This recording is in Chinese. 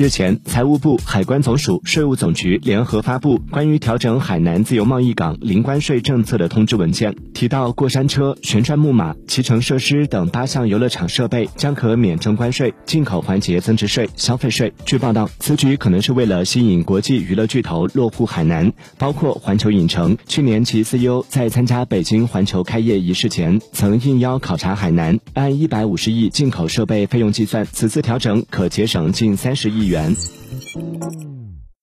日前，财务部、海关总署、税务总局联合发布关于调整海南自由贸易港零关税政策的通知文件，提到过山车、旋转木马、骑乘设施等八项游乐场设备将可免征关税，进口环节增值税、消费税。据报道，此举可能是为了吸引国际娱乐巨头落户海南，包括环球影城。去年其 CEO 在参加北京环球开业仪式前，曾应邀考察海南，按一百五十亿进口设备费用计算，此次调整可节省近三十亿元。